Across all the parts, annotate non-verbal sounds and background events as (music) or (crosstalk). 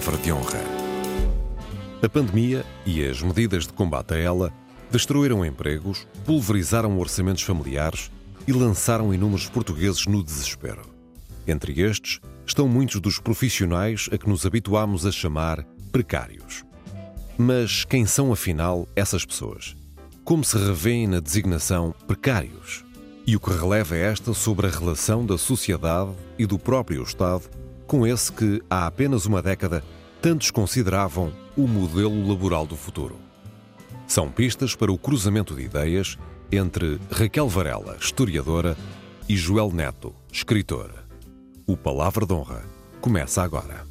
palavra de honra. A pandemia e as medidas de combate a ela destruíram empregos, pulverizaram orçamentos familiares e lançaram inúmeros portugueses no desespero. Entre estes estão muitos dos profissionais a que nos habituámos a chamar precários. Mas quem são afinal essas pessoas? Como se revêem na designação precários? E o que releva é esta sobre a relação da sociedade e do próprio Estado com esse que, há apenas uma década, tantos consideravam o modelo laboral do futuro. São pistas para o cruzamento de ideias entre Raquel Varela, historiadora, e Joel Neto, escritor. O Palavra de Honra começa agora.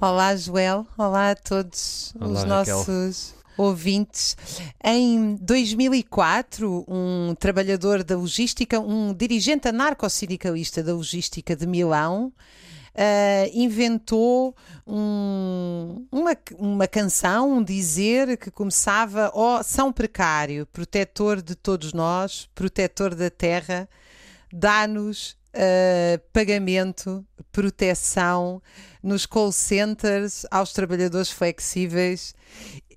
Olá, Joel. Olá a todos Olá, os Raquel. nossos ouvintes. Em 2004, um trabalhador da logística, um dirigente anarco-sindicalista da logística de Milão, ah, inventou um- uma, uma canção, um dizer que começava: Ó São Precário, protetor de todos nós, protetor da terra, dá-nos ah, pagamento, proteção nos call centers, aos trabalhadores flexíveis.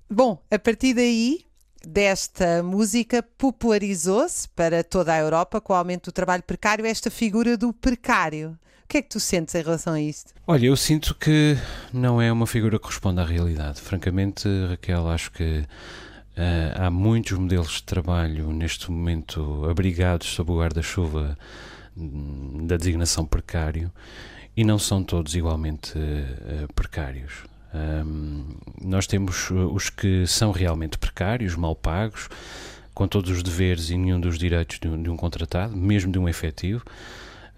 Bom, a partir daí, desta música, popularizou-se para toda a Europa, com o aumento do trabalho precário, esta figura do precário. O que é que tu sentes em relação a isto? Olha, eu sinto que não é uma figura que corresponde à realidade. Francamente, Raquel, acho que eh, há muitos modelos de trabalho neste momento abrigados sob o guarda-chuva hum, da designação precário e não são todos igualmente eh, precários. Hum, nós temos uh, os que são realmente precários, mal pagos, com todos os deveres e nenhum dos direitos de um, de um contratado, mesmo de um efetivo.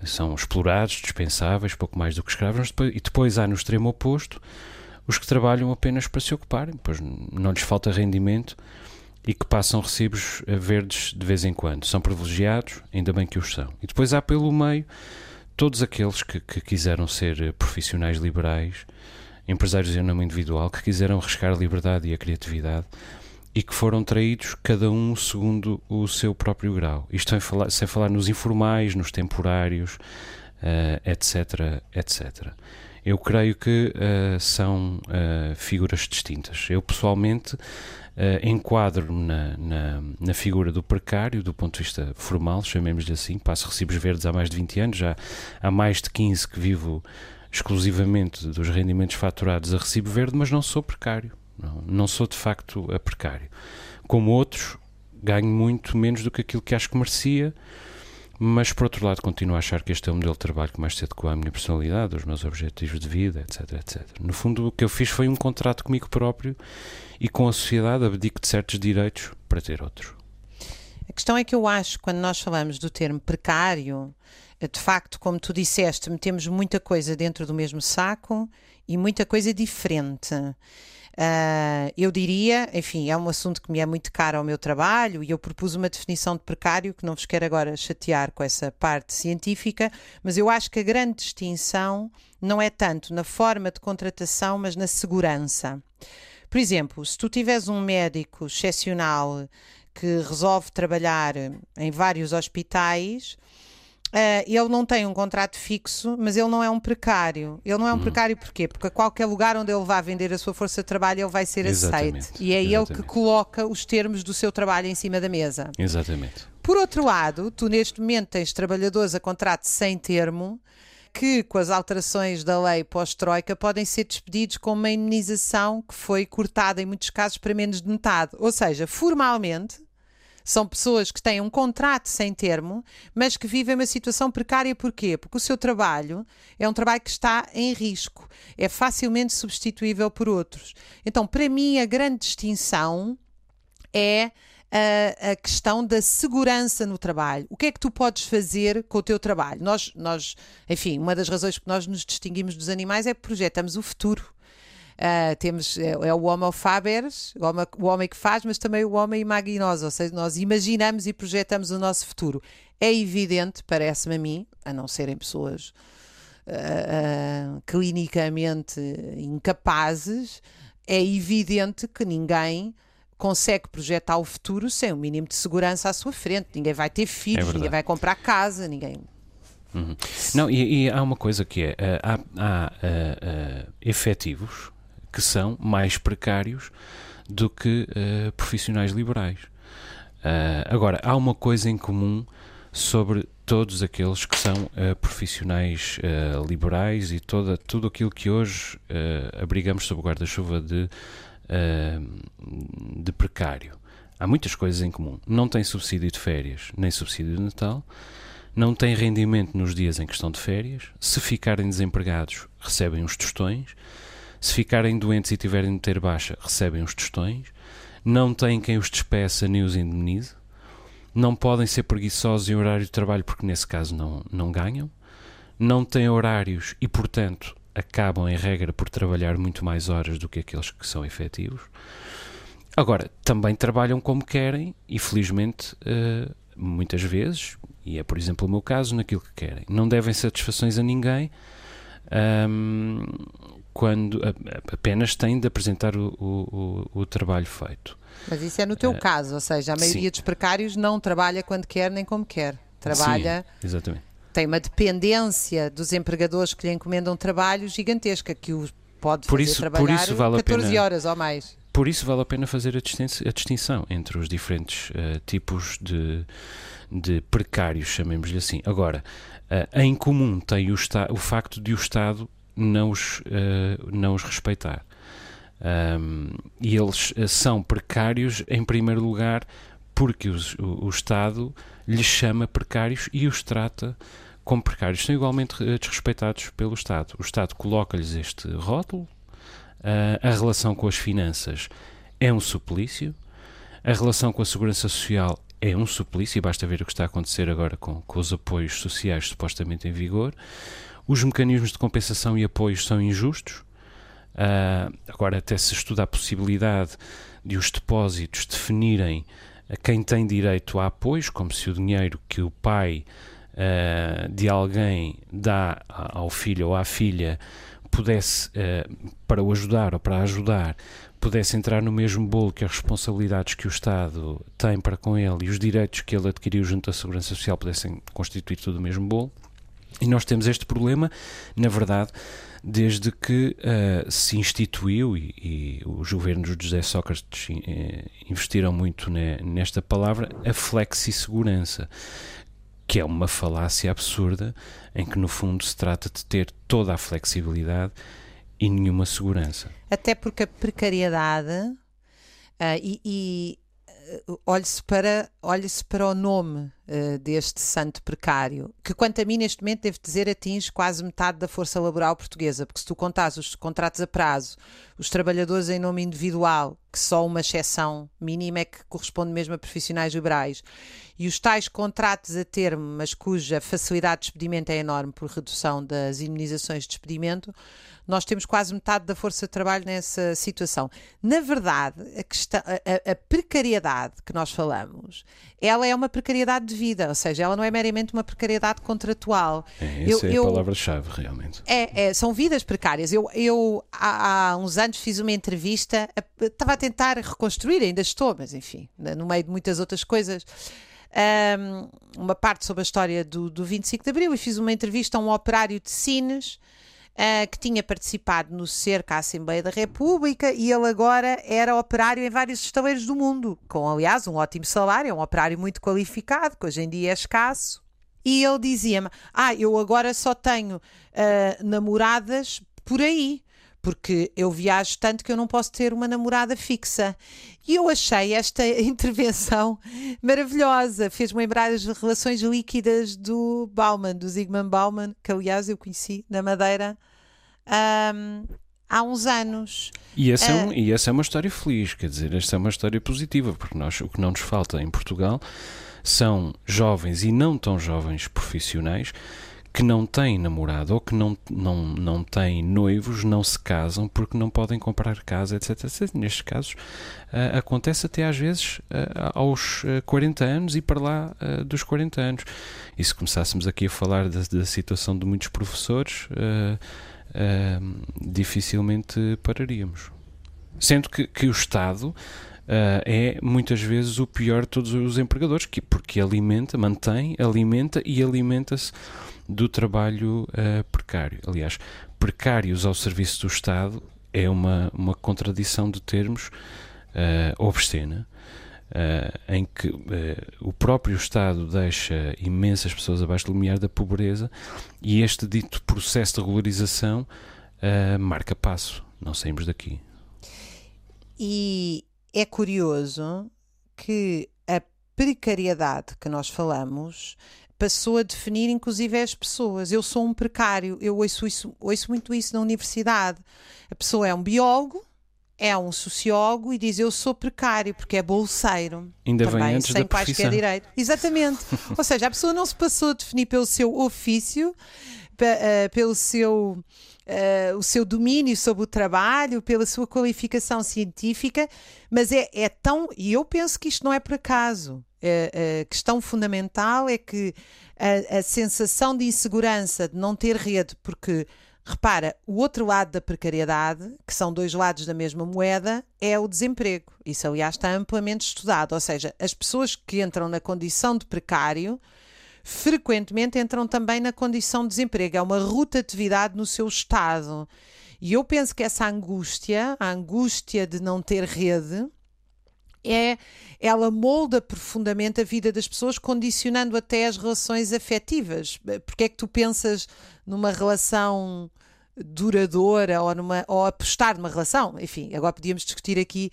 São explorados, dispensáveis, pouco mais do que escravos. E depois há no extremo oposto os que trabalham apenas para se ocuparem, pois não lhes falta rendimento e que passam recibos eh, verdes de vez em quando. São privilegiados, ainda bem que os são. E depois há pelo meio todos aqueles que, que quiseram ser eh, profissionais liberais, empresários em nome individual, que quiseram arriscar a liberdade e a criatividade e que foram traídos cada um segundo o seu próprio grau. Isto sem falar, sem falar nos informais, nos temporários, eh, etc, etc. Eu creio que eh, são eh, figuras distintas. Eu pessoalmente eh, enquadro-me na, na, na figura do precário, do ponto de vista formal, chamemos-lhe assim. Passo recibos verdes há mais de 20 anos, já há mais de 15 que vivo exclusivamente dos rendimentos faturados a recibo verde, mas não sou precário. Não, não sou de facto a precário. Como outros, ganho muito menos do que aquilo que acho que merecia, mas por outro lado continuo a achar que este é o modelo de trabalho que mais se adequa à minha personalidade, aos meus objetivos de vida, etc, etc. No fundo, o que eu fiz foi um contrato comigo próprio e com a sociedade abdico de certos direitos para ter outros. A questão é que eu acho, quando nós falamos do termo precário, eh, de facto, como tu disseste, metemos muita coisa dentro do mesmo saco e muita coisa diferente. Ah, eu diria, enfim, é um assunto que me é muito caro ao meu trabalho e eu propus uma definição de precário que não vos quero agora chatear com essa parte científica, mas eu acho que a grande distinção não é tanto na forma de contratação, mas na segurança. Por exemplo, se tu tiveres um médico excepcional que resolve trabalhar em vários hospitais, ah, ele não tem um contrato fixo, mas ele não é um precário. Ele não é um precário porquê? Porque a qualquer lugar onde ele vá vender a sua força de trabalho, ele vai ser Exatamente, aceito. E é ele que exatamente. coloca os termos do seu trabalho em cima da mesa. Exatamente. Por outro lado, tu neste momento tens trabalhadores a contrato sem termo que, com as alterações da lei pós-Troika, podem ser despedidos com uma indenização que foi cortada em muitos casos para menos de metade. Ou seja, formalmente, são pessoas que têm um contrato sem termo, mas que vivem uma situação precária. Porquê? Porque o seu trabalho é um trabalho que está em risco, é facilmente substituível por outros. Então, para mim, a grande distinção é a, a questão da segurança no trabalho. O que é que tu podes fazer com o teu trabalho? Nós, nós, enfim, uma das razões que nós nos distinguimos dos animais é que projetamos o futuro. Ah, temos é, é o Homo faberes, o homem, o homem que faz, mas também o homem imaginoso, ou seja, nós imaginamos e projetamos o nosso futuro. É evidente, parece-me a mim, a não serem pessoas ah, ah, clinicamente incapazes, é evidente que ninguém consegue projetar o futuro sem o mínimo de segurança à sua frente. Ninguém vai ter filhos, verdade. ninguém vai comprar casa, ninguém. Uhum. Não, e, e, há uma coisa que é: há, há uh, uh, efetivos que são mais precários do que uh, profissionais liberais. agora, há uma coisa em comum sobre todos aqueles que são profissionais liberais e toda, tudo aquilo que hoje abrigamos sob guarda-chuva de, de precário. Há muitas coisas em comum. Não tem subsídio de férias, nem subsídio de Natal não têm rendimento nos dias em que estão de férias, se ficarem desempregados, recebem os tostões, se ficarem doentes e tiverem de ter baixa, recebem os tostões, não têm quem os despeça nem os indemnize, não podem ser preguiçosos em horário de trabalho porque nesse caso não, não ganham, não têm horários e, portanto, acabam em regra por trabalhar muito mais horas do que aqueles que são efetivos. Agora, também trabalham como querem e, felizmente, uh, muitas vezes, e é por exemplo o meu caso, naquilo que querem. Não devem satisfações a ninguém um, quando apenas têm de apresentar o, o, o, trabalho feito. Mas isso é no teu uh, caso, ou seja, a maioria sim. dos precários não trabalha quando quer nem como quer. Trabalha. Sim, exatamente. Tem uma dependência dos empregadores que lhe encomendam trabalho gigantesca, que o pode por fazer isso, trabalhar por isso vale 14 pena, horas ou mais. Por isso vale a pena fazer a distinção entre os diferentes uh, tipos de, de precários, chamemos-lhe assim. Agora, uh, em comum tem o, o, facto de o Estado não os, uh, não os respeitar. Um, e eles são precários, em primeiro lugar, porque os, o, o, Estado lhes chama precários e os trata como precários. São igualmente desrespeitados pelo Estado. O Estado coloca-lhes este rótulo, Uh, a relação com as finanças é um suplício, a relação com a segurança social é um suplício, e basta ver o que está a acontecer agora com, com os apoios sociais supostamente em vigor. Os mecanismos de compensação e apoios são injustos. Uh, agora, até se estuda a possibilidade de os depósitos definirem a quem tem direito a apoios, como se o dinheiro que o pai uh, de alguém dá ao filho ou à filha pudesse, uh, para o ajudar ou para ajudar, pudesse entrar no mesmo bolo que as responsabilidades que o Estado tem para com ele e os direitos que ele adquiriu junto à Segurança Social pudessem constituir todo o mesmo bolo. E nós temos este problema, na verdade, desde que uh, se instituiu, e, e, os governos de José Sócrates uh, investiram muito ne, nesta palavra, a flexi-segurança que é uma falácia absurda em que, no fundo, se trata de ter toda a flexibilidade e nenhuma segurança. Até porque a precariedade, uh, e, e olhe-se para, olhe para o nome uh, deste santo precário, que quanto a mim neste momento devo dizer atinge quase metade da força laboral portuguesa, porque se tu contas os contratos a prazo, os trabalhadores em nome individual, que só uma exceção mínima é que corresponde mesmo a profissionais liberais, e os tais contratos a termo, mas cuja facilidade de despedimento é enorme por redução das indemnizações de despedimento, nós temos quase metade da força de trabalho nessa situação. Na verdade, a, questão, a, a precariedade que nós falamos, ela é uma precariedade de vida, ou seja, ela não é meramente uma precariedade contratual. É, essa eu, é a palavra-chave, realmente. É, é, são vidas precárias. Eu, eu há, há, uns anos fiz uma entrevista, estava a tentar reconstruir, ainda estou, mas enfim, no meio de muitas outras coisas um, uma parte sobre a história do, do 25 de Abril e fiz uma entrevista a um operário de Sines. Uh, que tinha participado no cerco à Assembleia da República e ele agora era operário em vários estaleiros do mundo, com aliás um ótimo salário, é um operário muito qualificado, que hoje em dia é escasso. E ele dizia-me: Ah, eu agora só tenho uh, namoradas por aí porque eu viajo tanto que eu não posso ter uma namorada fixa. E eu achei esta (laughs) intervenção maravilhosa. Fez-me lembrar as relações líquidas do Bauman, do Zygmunt Bauman, que aliás eu conheci na Madeira um, há uns anos. E essa, uh, é um, ah, e essa é uma história feliz, quer dizer, esta é uma história positiva, porque nós, o que não nos falta em Portugal são jovens e não tão jovens profissionais que não têm namorado ou que não, não, não têm noivos não se casam porque não podem comprar casa, etc. etc. Nestes casos, uh, acontece até às vezes uh, aos 40 anos e para lá dos 40 anos. E se começássemos aqui a falar da, da situação de muitos professores, dificilmente pararíamos. Sendo que, que o Estado uh, é muitas vezes o pior de todos os empregadores, que, porque alimenta, mantém, alimenta e alimenta-se do trabalho uh, precário. Aliás, precários ao serviço do Estado é uma, uma contradição de termos uh, obscena. Uh, em que uh, o próprio Estado deixa imensas pessoas abaixo do limiar da pobreza e este dito processo de regularização uh, marca passo. Não saímos daqui. E é curioso que a precariedade que nós falamos passou a definir inclusive as pessoas. Eu sou um precário, eu ouço, isso, ouço muito isso na universidade. A pessoa é um biólogo, é um sociólogo e diz eu sou precário porque é bolseiro. Ainda também, vem antes sem da quaisquer direito. Exatamente. (laughs) Ou seja, a pessoa não se passou a definir pelo seu ofício, eh, pelo seu uh, o seu domínio sobre o trabalho, pela sua qualificação científica, mas é, é tão. E eu penso que isto não é por acaso. A, a questão fundamental é que a, a sensação de insegurança, de não ter rede, porque Repara, o outro lado da precariedade, que são dois lados da mesma moeda, é o desemprego. Isso, aliás, está amplamente estudado. Ou seja, as pessoas que entram na condição de precário frequentemente entram também na condição de desemprego. É uma rotatividade no seu estado. E eu penso que essa angústia, a angústia de não ter rede, é ela molda profundamente a vida das pessoas, condicionando até as relações afetivas. Porque é que tu pensas numa relação duradoura ou, numa, ou apostar numa relação? Enfim, agora podíamos discutir aqui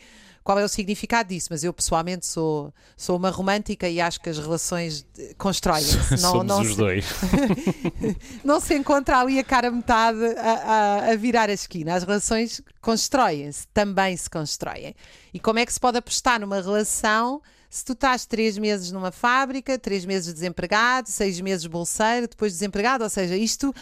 qual é o significado disso, mas eu pessoalmente sou, sou uma romântica e acho que as relações constroem-se. (laughs) Somos não os se, dois. (laughs) não se encontra ali a cara metade a, a, a virar a esquina. As relações constroem-se, também se constroem. E como é que se pode apostar numa relação se tu estás três meses numa fábrica, três meses desempregado, seis meses bolseiro, depois desempregado, ou seja, isto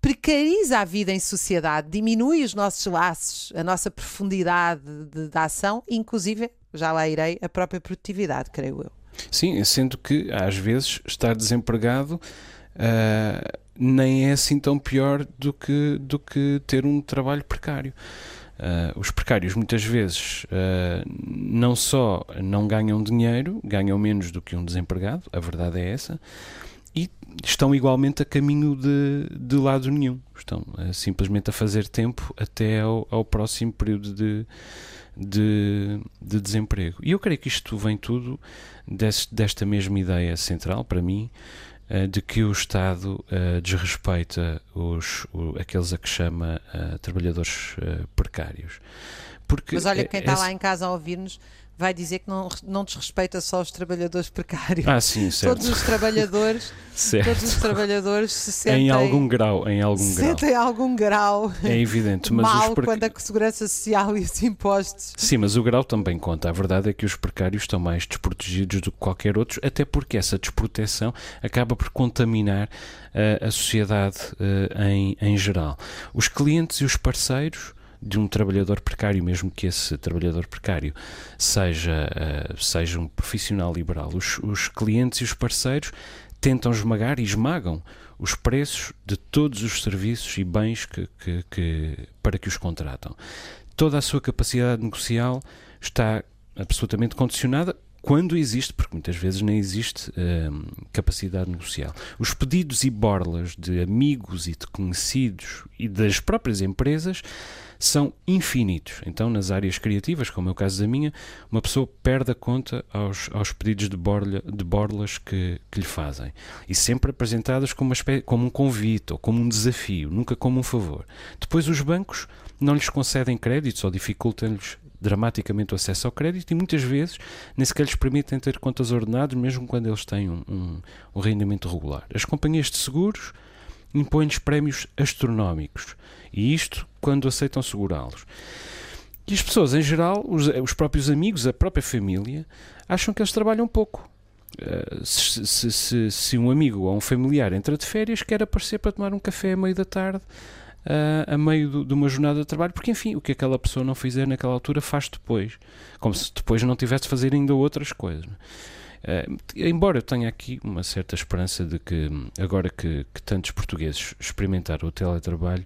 precariza a vida em sociedade, diminui os nossos laços, a nossa profundidade de, de ação, inclusive, já lá irei, a própria produtividade, creio eu. Sim, sendo que às vezes estar desempregado uh, nem é assim tão pior do que, do que ter um trabalho precário. Uh, os precários muitas vezes uh, não só não ganham dinheiro, ganham menos do que um desempregado, a verdade é essa, e estão igualmente a caminho de, de lado nenhum. Estão uh, simplesmente a fazer tempo até ao, ao próximo período de, de, de, desemprego. E eu creio que isto vem tudo desse, desta mesma ideia central, para mim, de que o Estado uh, desrespeita os, o, aqueles a que chama trabalhadores precários. Porque Mas olha, quem está lá em casa a ouvir-nos vai dizer que não, não desrespeita só os trabalhadores precários. Ah, sim, (laughs) certo. Todos os trabalhadores, todos os trabalhadores se sentem em algum grau, em algum grau. Sentem algum grau. É evidente, mas mal pre... quando a segurança social e os impostos. Sim, mas o grau também conta. A verdade é que os precários estão mais desprotegidos do que qualquer outro, até porque essa desproteção acaba por contaminar uh, a sociedade uh, em, em geral. Os clientes e os parceiros de um trabalhador precário, mesmo que esse trabalhador precário seja, uh, seja um profissional liberal. Os, os clientes e os parceiros tentam esmagar e esmagam os preços de todos os serviços e bens que, que, que, para que os contratam. Toda a sua capacidade negocial está absolutamente condicionada quando existe, porque muitas vezes nem existe hum, capacidade negocial. Os pedidos e borlas de amigos e de conhecidos e das próprias empresas são infinitos. Então, nas áreas criativas, como é o caso da minha, uma pessoa perde a conta aos, aos pedidos de, borla, de borlas que, que lhe fazem. E sempre apresentadas como, espécie, como um convite ou como um desafio, nunca como um favor. Depois, os bancos não lhes concedem créditos ou dificultam-lhes dramaticamente o acesso ao crédito e muitas vezes nem sequer lhes permitem ter contas ordenadas, mesmo quando eles têm um, um, um rendimento regular. As companhias de seguros impõem-lhes prémios astronómicos e isto quando aceitam segurá-los. E as pessoas, em geral, os, os, próprios amigos, a própria família, acham que eles trabalham pouco. Uh, se, se, se, se, um amigo ou um familiar entra de férias, quer aparecer para tomar um café a meio da tarde, uh, a meio do, de uma jornada de trabalho, porque enfim, o que aquela pessoa não fizer naquela altura faz depois, como se depois não tivesse de fazer ainda outras coisas. Uh, embora eu tenha aqui uma certa esperança de que, agora que, que tantos portugueses experimentaram o teletrabalho,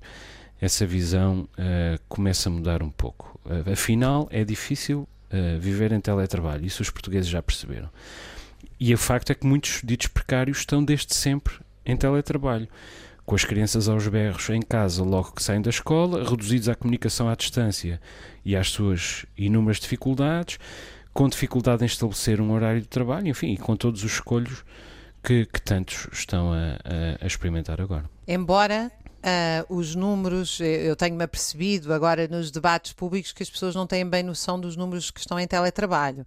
essa visão uh, começa a mudar um pouco. Uh, afinal, é difícil uh, viver em teletrabalho. Isso os portugueses já perceberam. E o facto é que muitos ditos precários estão desde sempre em teletrabalho. Com as crianças aos berros em casa logo que saem da escola, reduzidos à comunicação à distância e às suas inúmeras dificuldades, com dificuldade em estabelecer um horário de trabalho, enfim, e com todos os escolhos que, que tantos estão a, a, a experimentar agora. Embora Uh, os números, eu tenho-me apercebido agora nos debates públicos que as pessoas não têm bem noção dos números que estão em teletrabalho.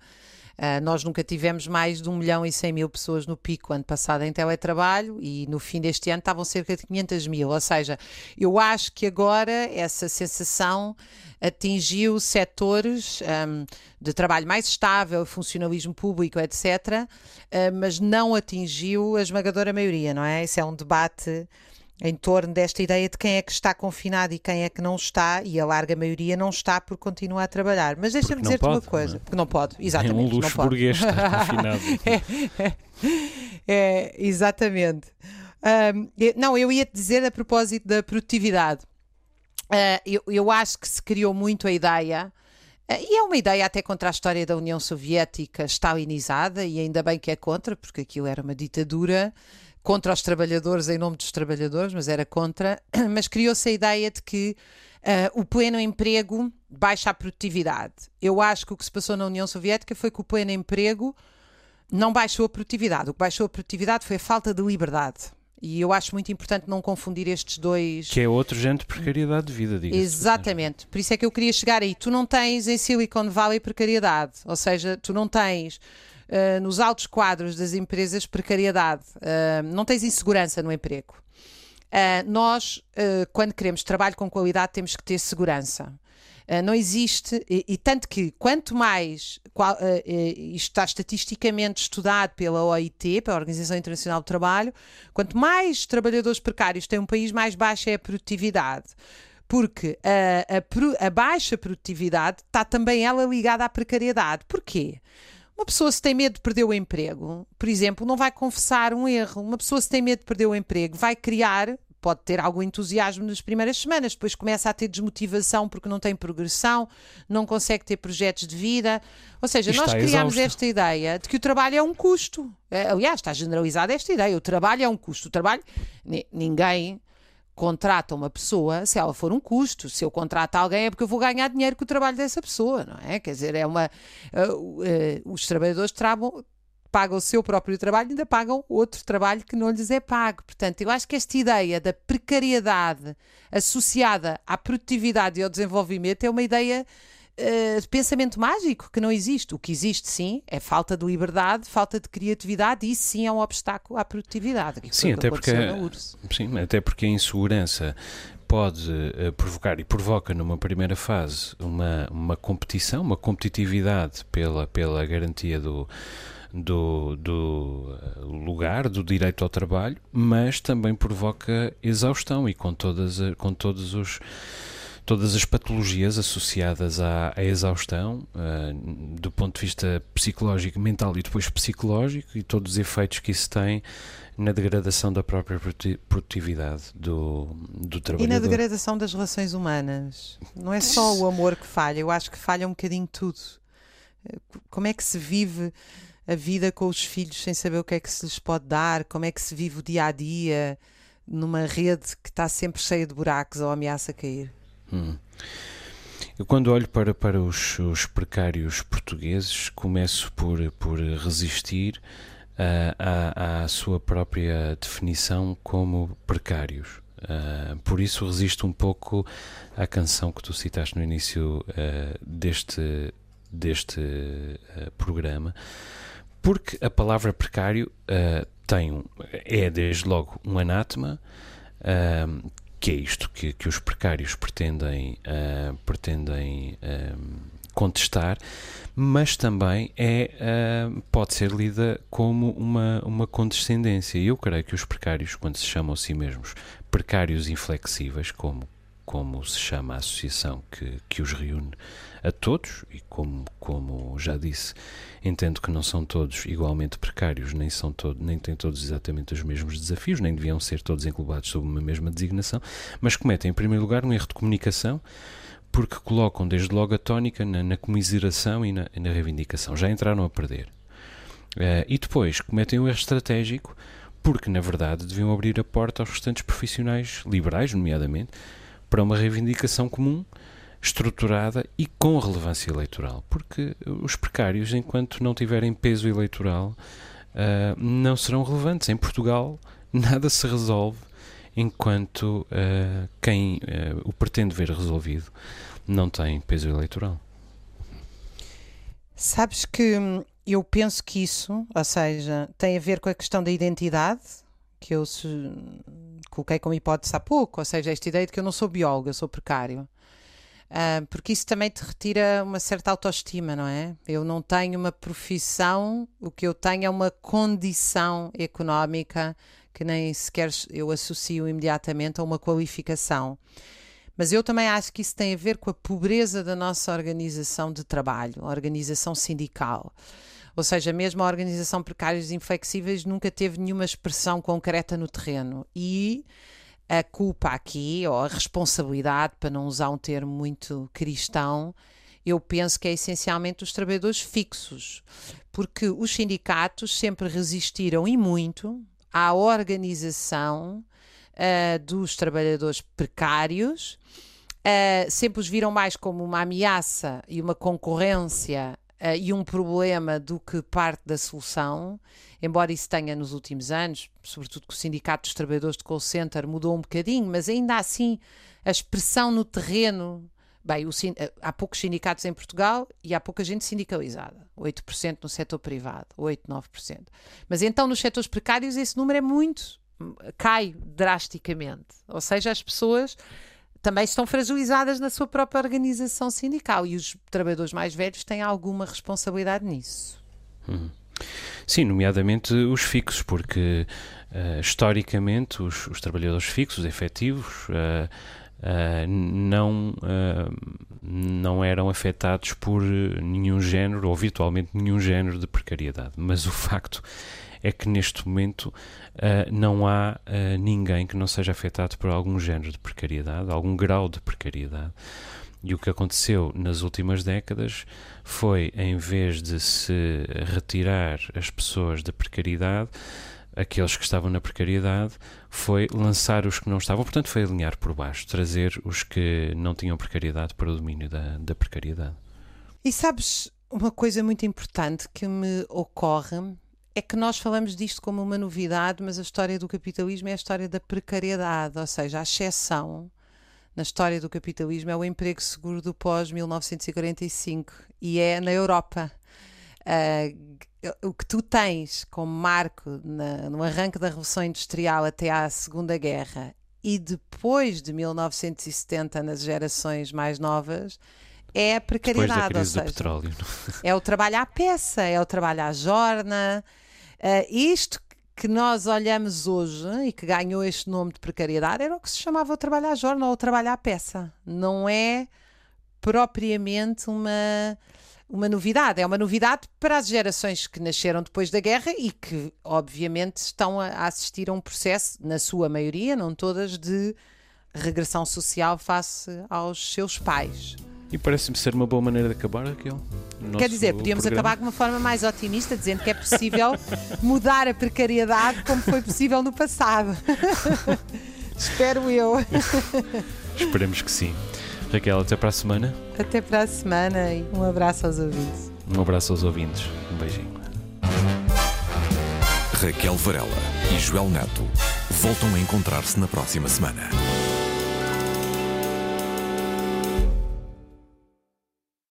Uh, nós nunca tivemos mais de 1 milhão e 100 mil pessoas no pico ano passado em teletrabalho e no fim deste ano estavam cerca de 500 mil. Ou seja, eu acho que agora essa sensação atingiu setores um, de trabalho mais estável, funcionalismo público, etc., uh, mas não atingiu a esmagadora maioria, não é? Isso é um debate em torno desta ideia de quem é que está confinado e quem é que não está, e a larga maioria não está porque continua a trabalhar. Mas deixa-me dizer-te uma coisa, não é? porque não pode, exatamente. É um luxo burguês estar (laughs) confinado. é, é, exatamente. Um, não, eu ia te dizer a propósito da produtividade. Uh, eu, eu acho que se criou muito a ideia. Uh, e é uma ideia até contra a história da União Soviética stalinizada, e ainda bem que é contra, porque aquilo era uma ditadura contra os trabalhadores em nome dos trabalhadores, mas era contra, (clears throat) mas criou-se a ideia de que uh, o pleno emprego baixa a produtividade. Eu acho que o que se passou na União Soviética foi que o pleno emprego não baixou a produtividade. O que baixou a produtividade foi a falta de liberdade. E eu acho muito importante não confundir estes dois. Que é outro género de precariedade de vida, diga Exatamente. Por isso é que eu queria chegar aí. Tu não tens em Silicon Valley precariedade. Ou seja, tu não tens uh, nos altos quadros das empresas precariedade, uh, não tens insegurança no emprego. Uh, nós, quando queremos trabalho com qualidade, temos que ter segurança. Não existe, e, e, tanto que quanto mais, qual, isto está estatisticamente estudado pela OIT, pela Organização Internacional do Trabalho, quanto mais trabalhadores precários tem um país, mais baixa é a produtividade. Porque a, a, a baixa produtividade está também ela ligada à precariedade. Porquê? Uma pessoa se tem medo de perder o emprego, por exemplo, não vai confessar um erro. Uma pessoa se tem medo de perder o emprego, vai criar, pode ter algum entusiasmo nas primeiras semanas, depois começa a ter desmotivação porque não tem progressão, não consegue ter projetos de vida. Ou seja, nós criamos esta ideia de que o trabalho é um custo. É, aliás, está generalizada esta ideia: o trabalho é um custo. O trabalho, ninguém contrata uma pessoa se ela for um custo. Se eu contrato alguém é porque eu vou ganhar dinheiro com o trabalho dessa pessoa, não é? Quer dizer, é uma. Uh, uh, os trabalhadores trabam, pagam o seu próprio trabalho e ainda pagam outro trabalho que não lhes é pago. Portanto, eu acho que esta ideia da precariedade associada à produtividade e ao desenvolvimento é uma ideia uh, pensamento mágico que não existe. O que existe, sim, é falta de liberdade, falta de criatividade, e isso sim é um obstáculo à produtividade. sim, até porque, sim, até porque a insegurança pode uh, provocar e provoca numa primeira fase uma, uma competição, uma competitividade pela, pela garantia do, do, do eh, lugar, do direito ao trabalho, mas também provoca exaustão e com, todas, com todos os todas as patologias associadas à, à exaustão, uh, do ponto de vista psicológico, mental e depois psicológico, e todos os efeitos que isso tem na degradação da própria produtividade do, do trabalhador. E na degradação das relações humanas. Não é só o amor que falha, eu acho que falha um bocadinho tudo. Como é que se vive a vida com os filhos sem saber o que é que se lhes pode dar? Como é que se vive o dia a dia numa rede que está sempre cheia de buracos ou ameaça cair? Hum. Eu, quando olho para, para os, os precários portugueses, começo por, por resistir uh, à, à sua própria definição como precários. Uh, por isso resisto um pouco à canção que tu citaste no início uh, deste, deste uh, programa, porque a palavra precário tem é desde logo um anátema que é isto que, que os precários pretendem, uh, pretendem uh, contestar, mas também é, uh, pode ser lida como uma, uma condescendência. Eu creio que os precários, quando se chamam a si mesmos precários inflexíveis, como, como se chama a associação que, que os reúne a todos, e como, como já disse, Entendo que não são todos igualmente precários, nem, são todo, nem têm todos exatamente os mesmos desafios, nem deviam ser todos englobados sob uma mesma designação, mas cometem, em primeiro lugar, um erro de comunicação, porque colocam desde logo a tónica na, na comiseração e na, na, reivindicação. Já entraram a perder. Uh, e depois cometem um erro estratégico, porque na verdade deviam abrir a porta aos restantes profissionais liberais, nomeadamente, para uma reivindicação comum, estruturada e com relevância eleitoral. Porque os precários, enquanto não tiverem peso eleitoral, uh, não serão relevantes. Em Portugal, nada se resolve enquanto uh, quem uh, o pretende ver resolvido não tem peso eleitoral. Sabes que hum, eu penso que isso, ou seja, tem a ver com a questão da identidade, que eu se, coloquei como hipótese há pouco, ou seja, esta ideia de que eu não sou bióloga, sou precário. Uh, porque isso também te retira uma certa autoestima, não é? Eu não tenho uma profissão, o que eu tenho é uma condição económica que nem sequer eu associo imediatamente a uma qualificação. Mas eu também acho que isso tem a ver com a pobreza da nossa organização de trabalho, a organização sindical. Ou seja, mesmo a organização Precários Inflexíveis nunca teve nenhuma expressão concreta no terreno. E a culpa aqui, ou a responsabilidade, para não usar um termo muito cristão, eu penso que é essencialmente os trabalhadores fixos, porque os sindicatos sempre resistiram e muito à organização uh, dos trabalhadores precários, uh, sempre os viram mais como uma ameaça e uma concorrência uh, e um problema do que parte da solução, embora isso tenha nos últimos anos, sobretudo com o Sindicato dos Trabalhadores de Call Center mudou um bocadinho, mas ainda assim a expressão no terreno Bem, o, há poucos sindicatos em Portugal e há pouca gente sindicalizada. 8% no setor privado, 8, 9%. Mas então nos setores precários esse número é muito, cai drasticamente. Ou seja, as pessoas também estão fragilizadas na sua própria organização sindical e os trabalhadores mais velhos têm alguma responsabilidade nisso. Hum. Sim, nomeadamente os fixos, porque uh, historicamente os, os, trabalhadores fixos, efetivos, uh, uh, não, não eram afetados por nenhum género, ou virtualmente nenhum género de precariedade. Mas o facto é que neste momento uh, não há uh, ninguém que não seja afetado por algum género de precariedade, algum grau de precariedade. E o que aconteceu nas últimas décadas foi, em vez de se retirar as pessoas da precariedade, aqueles que estavam na precariedade, foi lançar os que não estavam, portanto, foi alinhar por baixo, trazer os que não tinham precariedade para o domínio da, da precariedade. E sabes uma coisa muito importante que me ocorre é que nós falamos disto como uma novidade, mas a história do capitalismo é a história da precariedade, ou seja, a exceção na história do capitalismo é o emprego seguro do pós-1945 e é na Europa. Uh, o que tu tens como marco na, no arranque da Revolução Industrial até à Segunda Guerra e depois de 1970 nas gerações mais novas é a precariedade. ou seja, é o trabalho à peça, é o trabalho à jorna, Uh, isto que nós olhamos hoje e que ganhou este nome de precariedade era o que se chamava o trabalho à jornal ou trabalho à peça. Não é propriamente uma, uma novidade. É uma novidade para as gerações que nasceram depois da guerra e que, obviamente, estão a assistir a um processo, na sua maioria, não todas, de regressão social face aos seus pais. E parece-me ser uma boa maneira de acabar, Raquel. Quer dizer, podíamos programa. acabar de uma forma mais otimista, dizendo que é possível (laughs) mudar a precariedade como foi possível no passado. (laughs) Espero eu. Esperemos que sim. Raquel, até para a semana. Até para a semana e um abraço aos ouvintes. Um abraço aos ouvintes. Um beijinho. Raquel Varela e Joel Neto voltam a encontrar-se na próxima semana.